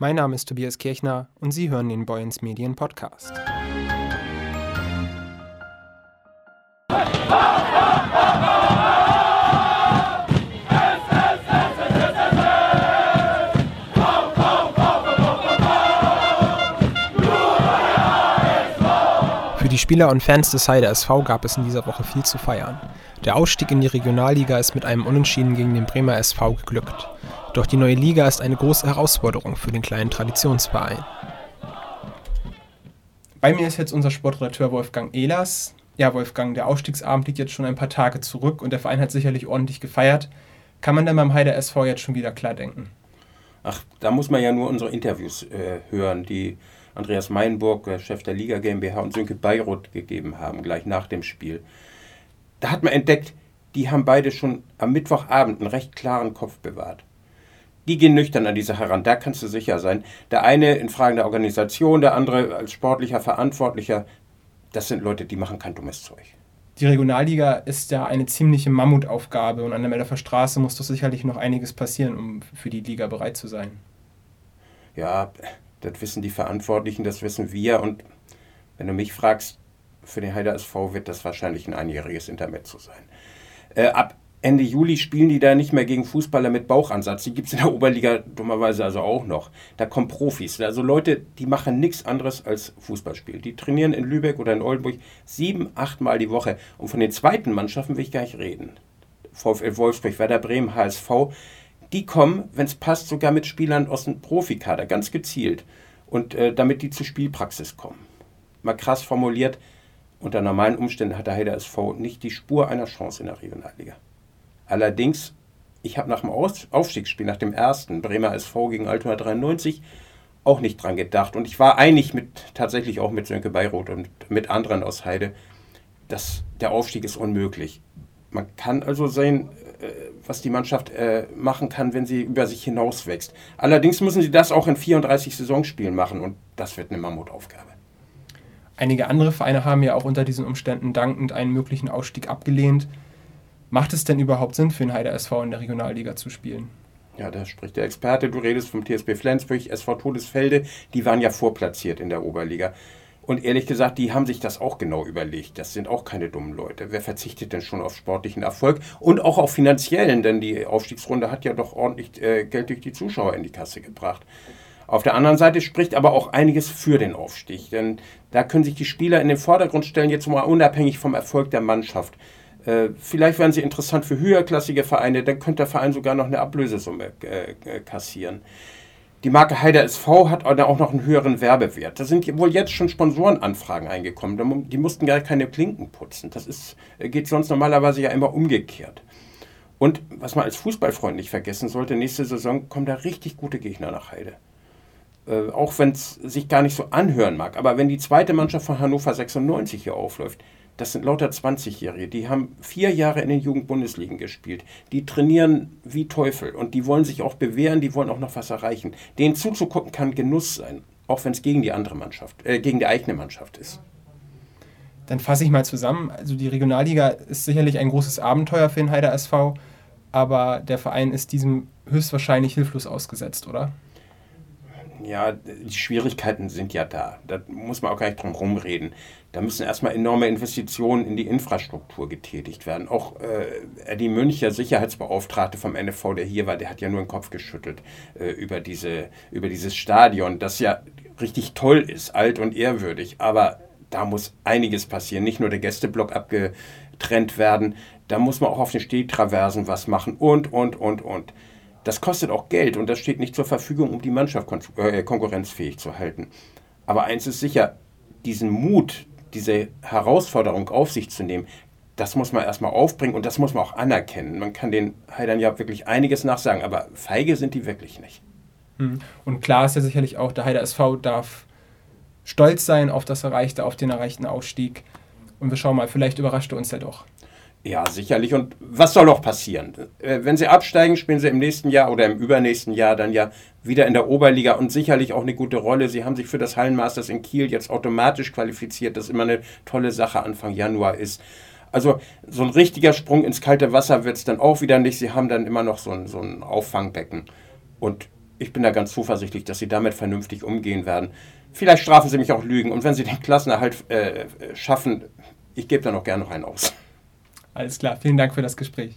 Mein Name ist Tobias Kirchner und Sie hören den Boyens Medien Podcast. Für die Spieler und Fans des Heider SV gab es in dieser Woche viel zu feiern. Der Ausstieg in die Regionalliga ist mit einem Unentschieden gegen den Bremer SV geglückt. Doch die neue Liga ist eine große Herausforderung für den kleinen Traditionsverein. Bei mir ist jetzt unser Sportredakteur Wolfgang Ehlers. Ja, Wolfgang, der Aufstiegsabend liegt jetzt schon ein paar Tage zurück und der Verein hat sicherlich ordentlich gefeiert. Kann man denn beim Heider SV jetzt schon wieder klar denken? Ach, da muss man ja nur unsere Interviews äh, hören, die Andreas Meinburg, Chef der Liga GmbH, und Sönke Beirut gegeben haben, gleich nach dem Spiel. Da hat man entdeckt, die haben beide schon am Mittwochabend einen recht klaren Kopf bewahrt die gehen nüchtern an die Sache ran. Da kannst du sicher sein. Der eine in Fragen der Organisation, der andere als sportlicher Verantwortlicher. Das sind Leute, die machen kein dummes Zeug. Die Regionalliga ist ja eine ziemliche Mammutaufgabe und an der Mellerfer Straße muss doch sicherlich noch einiges passieren, um für die Liga bereit zu sein. Ja, das wissen die Verantwortlichen, das wissen wir und wenn du mich fragst, für den Heider SV wird das wahrscheinlich ein einjähriges Intermezzo sein. Äh, ab Ende Juli spielen die da nicht mehr gegen Fußballer mit Bauchansatz. Die gibt es in der Oberliga dummerweise also auch noch. Da kommen Profis. Also Leute, die machen nichts anderes als Fußballspiel. Die trainieren in Lübeck oder in Oldenburg sieben, acht Mal die Woche. Und von den zweiten Mannschaften will ich gar nicht reden. VfL Wolfsburg, Werder Bremen, HSV. Die kommen, wenn es passt, sogar mit Spielern aus dem Profikader, ganz gezielt. Und äh, damit die zur Spielpraxis kommen. Mal krass formuliert, unter normalen Umständen hat der Heider SV nicht die Spur einer Chance in der Regionalliga. Allerdings, ich habe nach dem Aufstiegsspiel, nach dem ersten Bremer SV gegen Altona 93, auch nicht dran gedacht. Und ich war einig mit, tatsächlich auch mit Sönke Beiroth und mit anderen aus Heide, dass der Aufstieg ist unmöglich. Man kann also sehen, äh, was die Mannschaft äh, machen kann, wenn sie über sich hinaus wächst. Allerdings müssen sie das auch in 34 Saisonspielen machen und das wird eine Mammutaufgabe. Einige andere Vereine haben ja auch unter diesen Umständen dankend einen möglichen Ausstieg abgelehnt. Macht es denn überhaupt Sinn für den Heider SV in der Regionalliga zu spielen? Ja, da spricht der Experte. Du redest vom TSB Flensburg, SV Todesfelde. Die waren ja vorplatziert in der Oberliga. Und ehrlich gesagt, die haben sich das auch genau überlegt. Das sind auch keine dummen Leute. Wer verzichtet denn schon auf sportlichen Erfolg und auch auf finanziellen? Denn die Aufstiegsrunde hat ja doch ordentlich äh, Geld durch die Zuschauer in die Kasse gebracht. Auf der anderen Seite spricht aber auch einiges für den Aufstieg. Denn da können sich die Spieler in den Vordergrund stellen, jetzt mal unabhängig vom Erfolg der Mannschaft. Äh, vielleicht wären sie interessant für höherklassige Vereine, dann könnte der Verein sogar noch eine Ablösesumme äh, äh kassieren. Die Marke Heider SV hat auch noch einen höheren Werbewert. Da sind wohl jetzt schon Sponsorenanfragen eingekommen. Die mussten gar keine Klinken putzen. Das ist, äh, geht sonst normalerweise ja immer umgekehrt. Und was man als Fußballfreund nicht vergessen sollte, nächste Saison kommen da richtig gute Gegner nach Heide. Äh, auch wenn es sich gar nicht so anhören mag. Aber wenn die zweite Mannschaft von Hannover 96 hier aufläuft, das sind lauter 20-Jährige, die haben vier Jahre in den Jugendbundesligen gespielt. Die trainieren wie Teufel und die wollen sich auch bewähren, die wollen auch noch was erreichen. Denen zuzugucken kann Genuss sein, auch wenn es gegen die andere Mannschaft, äh, gegen die eigene Mannschaft ist. Dann fasse ich mal zusammen. Also die Regionalliga ist sicherlich ein großes Abenteuer für den Heider SV, aber der Verein ist diesem höchstwahrscheinlich hilflos ausgesetzt, oder? Ja, die Schwierigkeiten sind ja da. Da muss man auch gar nicht drum rumreden. Da müssen erstmal enorme Investitionen in die Infrastruktur getätigt werden. Auch äh, Eddie Münch, Sicherheitsbeauftragte vom NFV, der hier war, der hat ja nur den Kopf geschüttelt äh, über, diese, über dieses Stadion, das ja richtig toll ist, alt und ehrwürdig. Aber da muss einiges passieren. Nicht nur der Gästeblock abgetrennt werden, da muss man auch auf den Stehtraversen was machen und, und, und, und. Das kostet auch Geld und das steht nicht zur Verfügung, um die Mannschaft kon äh, konkurrenzfähig zu halten. Aber eins ist sicher, diesen Mut, diese Herausforderung auf sich zu nehmen, das muss man erstmal aufbringen und das muss man auch anerkennen. Man kann den Heidern ja wirklich einiges nachsagen, aber feige sind die wirklich nicht. Hm. Und klar ist ja sicherlich auch, der Heider SV darf stolz sein auf das Erreichte, auf den erreichten Ausstieg. Und wir schauen mal, vielleicht überrascht er uns ja doch. Ja, sicherlich. Und was soll noch passieren? Äh, wenn sie absteigen, spielen sie im nächsten Jahr oder im übernächsten Jahr dann ja wieder in der Oberliga und sicherlich auch eine gute Rolle. Sie haben sich für das Hallenmasters in Kiel jetzt automatisch qualifiziert, das immer eine tolle Sache Anfang Januar ist. Also so ein richtiger Sprung ins kalte Wasser wird es dann auch wieder nicht. Sie haben dann immer noch so ein, so ein Auffangbecken. Und ich bin da ganz zuversichtlich, dass sie damit vernünftig umgehen werden. Vielleicht strafen sie mich auch Lügen und wenn sie den Klassenerhalt äh, schaffen, ich gebe da noch gerne noch einen aus. Alles klar, vielen Dank für das Gespräch.